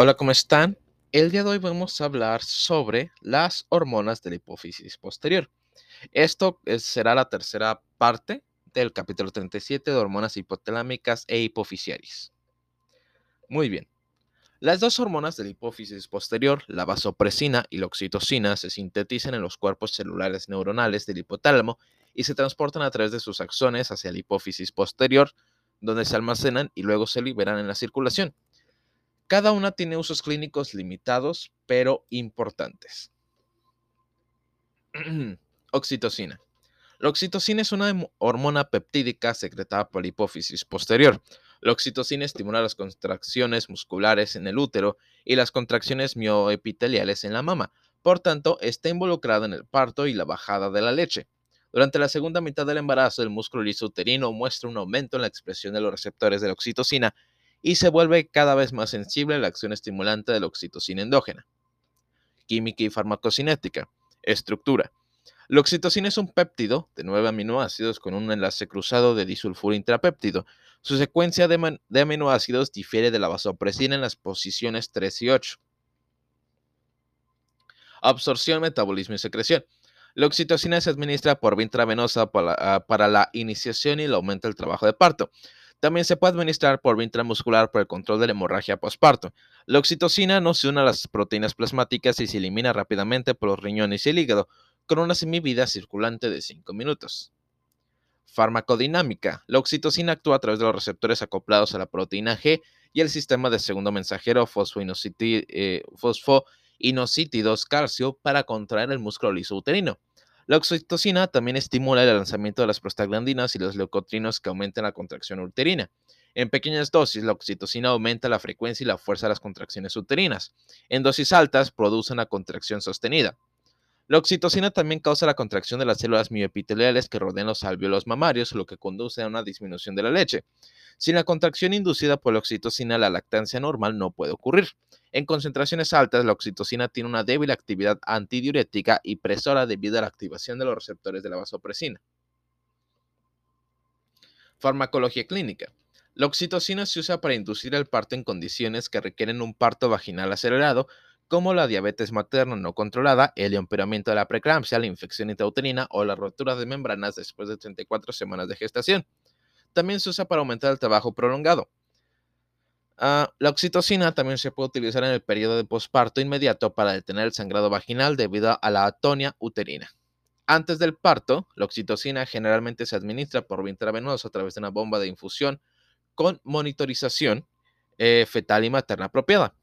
Hola, ¿cómo están? El día de hoy vamos a hablar sobre las hormonas de la hipófisis posterior. Esto es- será la tercera parte del capítulo 37 de hormonas hipotalámicas e hipofisiaris. Muy bien. Las dos hormonas de la hipófisis posterior, la vasopresina y la oxitocina, se sintetizan en los cuerpos celulares neuronales del hipotálamo y se transportan a través de sus axones hacia la hipófisis posterior, donde se almacenan y luego se liberan en la circulación. Cada una tiene usos clínicos limitados, pero importantes. Oxitocina. La oxitocina es una hormona peptídica secretada por la hipófisis posterior. La oxitocina estimula las contracciones musculares en el útero y las contracciones mioepiteliales en la mama. Por tanto, está involucrada en el parto y la bajada de la leche. Durante la segunda mitad del embarazo, el músculo liso uterino muestra un aumento en la expresión de los receptores de la oxitocina y se vuelve cada vez más sensible a la acción estimulante de la oxitocina endógena. Química y farmacocinética. Estructura. La oxitocina es un péptido de nueve aminoácidos con un enlace cruzado de disulfuro intrapéptido. Su secuencia de, aminoácidos difiere de la vasopresina en las posiciones 3 y 8. Absorción, metabolismo y secreción. La oxitocina se administra por vía intravenosa ah, para la iniciación y el aumento del trabajo de parto. También se puede administrar por vía intramuscular por el control de la hemorragia postparto. La oxitocina no se une a las proteínas plasmáticas y se elimina rápidamente por los riñones y el hígado, con una semivida circulante de 5 minutos. Farmacodinámica. La oxitocina actúa a través de los receptores acoplados a la proteína G y el sistema de segundo mensajero eh, fosfoinosítidos calcio para contraer el músculo liso uterino. La oxitocina también estimula el lanzamiento de las prostaglandinas y los leucotrinos que aumentan la contracción uterina. En pequeñas dosis, la oxitocina aumenta la frecuencia y la fuerza de las contracciones uterinas. En dosis altas, produce una contracción sostenida. La oxitocina también causa la contracción de las células mioepiteliales que rodean los alvéolos mamarios, lo que conduce a una disminución de la leche. Sin la contracción inducida por la oxitocina, la lactancia normal no puede ocurrir. En concentraciones altas, la oxitocina tiene una débil actividad antidiurética y presora debido a la activación de los receptores de la vasopresina. Farmacología clínica. La oxitocina se usa para inducir el parto en condiciones que requieren un parto vaginal acelerado, como la diabetes materna no controlada, el empeoramiento de la preeclampsia, la infección intrauterina o la rotura de membranas después de 34 semanas de gestación. También se usa para aumentar el trabajo prolongado. Ah, la oxitocina también se puede utilizar en el periodo de posparto inmediato para detener el sangrado vaginal debido a la atonia uterina. Antes del parto, la oxitocina generalmente se administra por vía intravenosa a través de una bomba de infusión con monitorización eh, fetal y materna apropiada.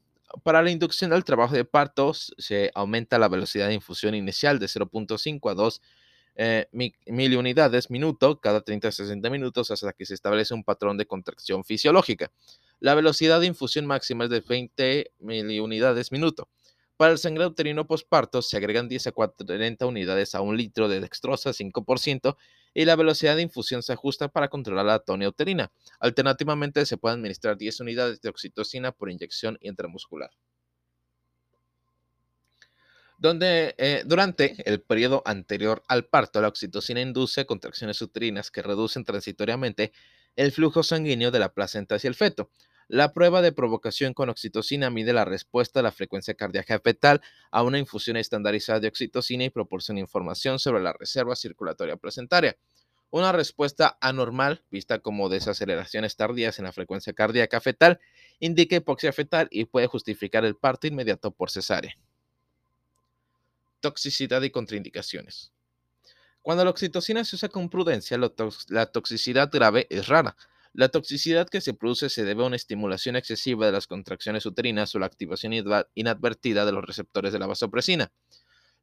Para la inducción del trabajo de parto se aumenta la velocidad de infusión inicial de 0.5 a 2 eh, mi- miliunidades minuto cada 30 a 60 minutos hasta que se establece un patrón de contracción fisiológica. La velocidad de infusión máxima es de 20 miliunidades minuto. Para el sangrado uterino posparto se agregan 10 a 40 unidades a un litro de dextrosa 5% y la velocidad de infusión se ajusta para controlar la atonia uterina. Alternativamente se puede administrar 10 unidades de oxitocina por inyección intramuscular. Donde, eh, durante el periodo anterior al parto, la oxitocina induce contracciones uterinas que reducen transitoriamente el flujo sanguíneo de la placenta hacia el feto. La prueba de provocación con oxitocina mide la respuesta de la frecuencia cardíaca fetal a una infusión estandarizada de oxitocina y proporciona información sobre la reserva circulatoria placentaria. Una respuesta anormal, vista como desaceleraciones tardías en la frecuencia cardíaca fetal, indica hipoxia fetal y puede justificar el parto inmediato por cesárea. Toxicidad y contraindicaciones. Cuando la oxitocina se usa con prudencia, la toxicidad grave es rara. La toxicidad que se produce se debe a una estimulación excesiva de las contracciones uterinas o la activación inadvertida de los receptores de la vasopresina.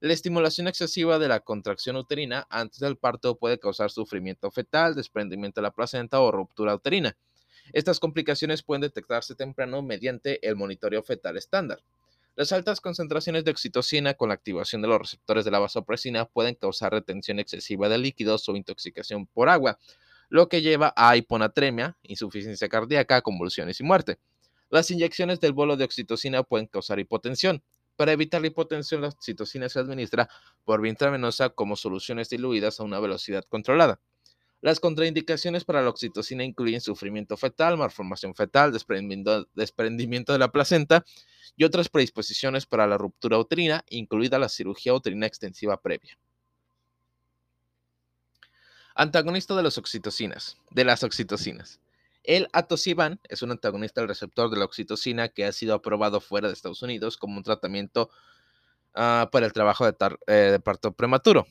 La estimulación excesiva de la contracción uterina antes del parto puede causar sufrimiento fetal, desprendimiento de la placenta o ruptura uterina. Estas complicaciones pueden detectarse temprano mediante el monitoreo fetal estándar. Las altas concentraciones de oxitocina con la activación de los receptores de la vasopresina pueden causar retención excesiva de líquidos o intoxicación por agua, lo que lleva a hiponatremia, insuficiencia cardíaca, convulsiones y muerte. Las inyecciones del bolo de oxitocina pueden causar hipotensión. Para evitar la hipotensión, la oxitocina se administra por vía intravenosa como soluciones diluidas a una velocidad controlada. Las contraindicaciones para la oxitocina incluyen sufrimiento fetal, malformación fetal, desprendimiento, de la placenta y otras predisposiciones para la ruptura uterina, incluida la cirugía uterina extensiva previa. Antagonista de las oxitocinas, de las oxitocinas. El atosiban es un antagonista del receptor de la oxitocina que ha sido aprobado fuera de Estados Unidos como un tratamiento ah, para el trabajo de, eh, de, parto prematuro.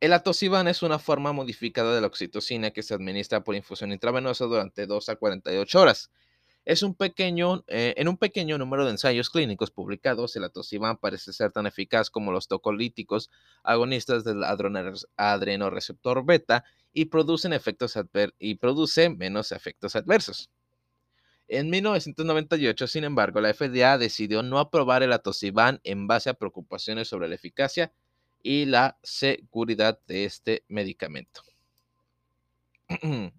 El atosiban es una forma modificada de la oxitocina que se administra por infusión intravenosa durante 2 a 48 horas. Es un pequeño, eh, en un pequeño número de ensayos clínicos publicados, el atosiban parece ser tan eficaz como los tocolíticos agonistas del adrenoreceptor beta y, producen efectos y produce menos efectos adversos. En 1998, sin embargo, la FDA decidió no aprobar el atosiban en base a preocupaciones sobre la eficacia y la seguridad de este medicamento.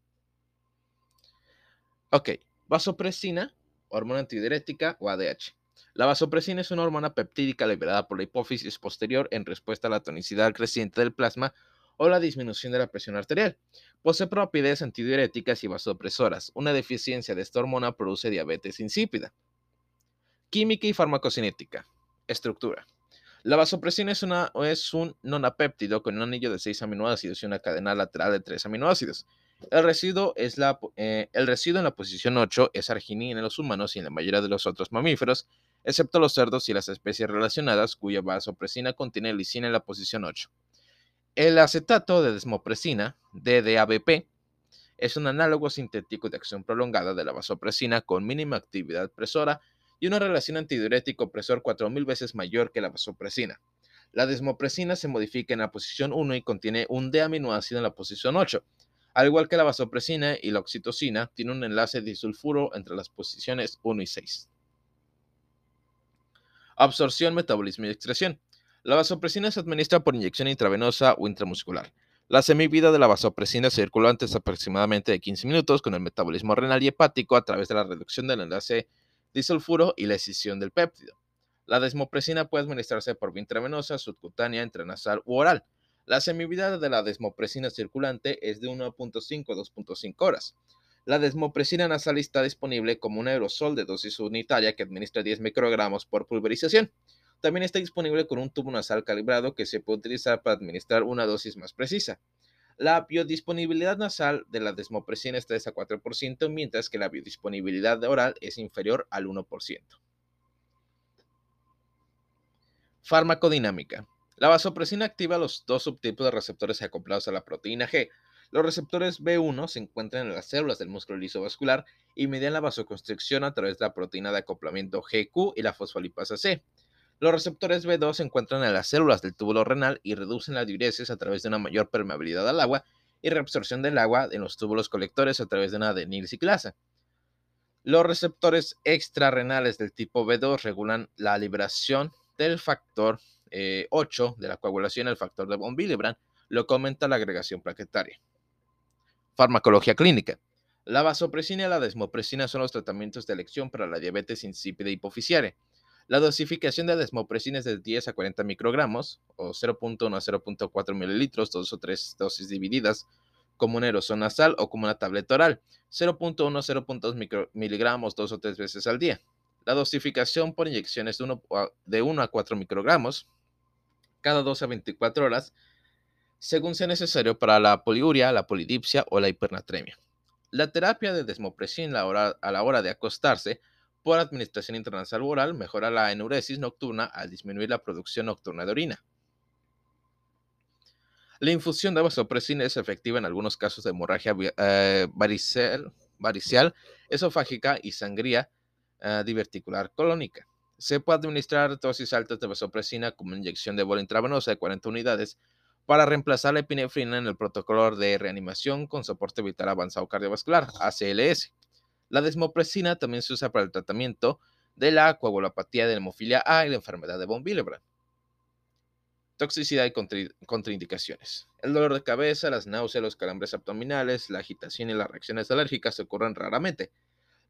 ok, Vasopresina, hormona antidiurética o ADH. La vasopresina es una hormona peptídica liberada por la hipófisis posterior en respuesta a la tonicidad creciente del plasma o la disminución de la presión arterial. Posee propiedades antidiuréticas y vasopresoras. Una deficiencia de esta hormona produce diabetes insípida. Química y farmacocinética. Estructura. La vasopresina es, una, es un nonapéptido con un anillo de 6 aminoácidos y una cadena lateral de 3 aminoácidos. El residuo, es la, eh, el residuo en la posición 8 es arginina en los humanos y en la mayoría de los otros mamíferos, excepto los cerdos y las especies relacionadas cuya vasopresina contiene lisina en la posición 8. El acetato de desmopresina, DDABP, es un análogo sintético de acción prolongada de la vasopresina con mínima actividad presora y una relación antidiurético-presor 4000 veces mayor que la vasopresina. La desmopresina se modifica en la posición 1 y contiene un D-aminoácido en la posición 8, al igual que la vasopresina y la oxitocina, tiene un enlace disulfuro entre las posiciones 1 y 6. Absorción, metabolismo y excreción. La vasopresina se administra por inyección intravenosa o intramuscular. La semivida de la vasopresina circula antes aproximadamente de 15 minutos con el metabolismo renal y hepático a través de la reducción del enlace disulfuro y la escisión del péptido. La desmopresina puede administrarse por vía intravenosa, subcutánea, intranasal u oral. La semivida de la desmopresina circulante es de 1.5 a 2.5 horas. La desmopresina nasal está disponible como un aerosol de dosis unitaria que administra 10 microgramos por pulverización. También está disponible con un tubo nasal calibrado que se puede utilizar para administrar una dosis más precisa. La biodisponibilidad nasal de la desmopresina está de a 4%, mientras que la biodisponibilidad oral es inferior al 1%. Farmacodinámica. La vasopresina activa los dos subtipos de receptores acoplados a la proteína G. Los receptores B1 se encuentran en las células del músculo liso vascular y median la vasoconstricción a través de la proteína de acoplamiento GQ y la fosfolipasa C. Los receptores B2 se encuentran en las células del túbulo renal y reducen la diuresis a través de una mayor permeabilidad al agua y reabsorción del agua en los túbulos colectores a través de una adenilciclasa. Los receptores extrarrenales del tipo B2 regulan la liberación del factor 8 eh, de la coagulación el factor de von Willebrand, lo que aumenta la agregación plaquetaria. Farmacología clínica. La vasopresina y la desmopresina son los tratamientos de elección para la diabetes insípida hipoficiaria. La dosificación de desmopresina es de 10 a 40 microgramos, o 0.1 a 0.4 mililitros, dos o tres dosis divididas, como un aerosol nasal o como una tableta oral, 0.1 a 0.2 miligramos dos o tres veces al día. La dosificación por inyección es de 1, de 1 a 4 microgramos, cada 12 a 24 horas, según sea necesario para la poliuria, la polidipsia o la hipernatremia. La terapia de desmopresina a la hora de acostarse por administración intranasal oral mejora la enuresis nocturna al disminuir la producción nocturna de orina. La infusión de vasopresina es efectiva en algunos casos de hemorragia eh, varicial, esofágica y sangría eh, diverticular colónica. Se puede administrar dosis altas de vasopresina como inyección de bola intravenosa de 40 unidades para reemplazar la epinefrina en el protocolo de reanimación con soporte vital avanzado cardiovascular, ACLS. La desmopresina también se usa para el tratamiento de la coagulopatía de hemofilia A y la enfermedad de von. Toxicidad y contraindicaciones. El dolor de cabeza, las náuseas, los calambres abdominales, la agitación y las reacciones alérgicas ocurren raramente.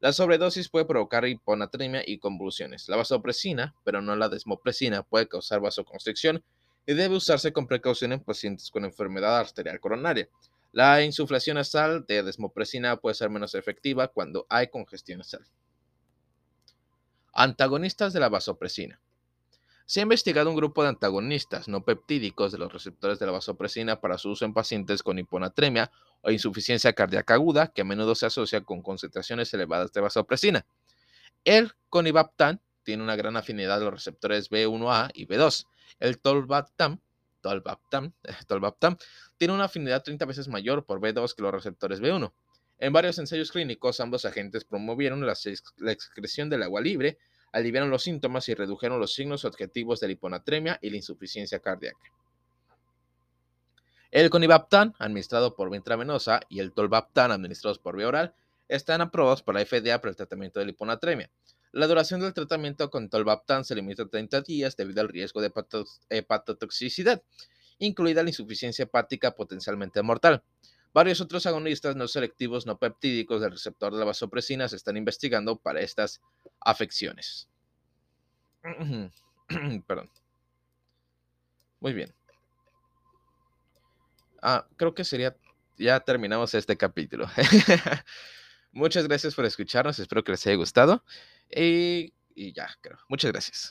La sobredosis puede provocar hiponatremia y convulsiones. La vasopresina, pero no la desmopresina, puede causar vasoconstricción y debe usarse con precaución en pacientes con enfermedad arterial coronaria. La insuflación nasal de desmopresina puede ser menos efectiva cuando hay congestión nasal. Antagonistas de la vasopresina. Se ha investigado un grupo de antagonistas no peptídicos de los receptores de la vasopresina para su uso en pacientes con hiponatremia o insuficiencia cardíaca aguda, que a menudo se asocia con concentraciones elevadas de vasopresina. El conibaptan tiene una gran afinidad a los receptores B1A y B2. El tolvaptan, tolvaptan tiene una afinidad 30 veces mayor por B2 que los receptores B1. En varios ensayos clínicos, ambos agentes promovieron la, la excreción del agua libre, aliviaron los síntomas y redujeron los signos objetivos de la hiponatremia y la insuficiencia cardíaca. El conibaptan, administrado por vía intravenosa, y el tolvaptan, administrados por vía oral, están aprobados por la FDA para el tratamiento de la hiponatremia. La duración del tratamiento con tolvaptan se limita a 30 días debido al riesgo de hepatotoxicidad, incluida la insuficiencia hepática potencialmente mortal. Varios otros agonistas no selectivos no peptídicos del receptor de la vasopresina se están investigando para estas afecciones. Perdón. Muy bien. Ah, creo que sería. Ya terminamos este capítulo. Muchas gracias por escucharnos. Espero que les haya gustado. Y, y ya, creo. Muchas gracias.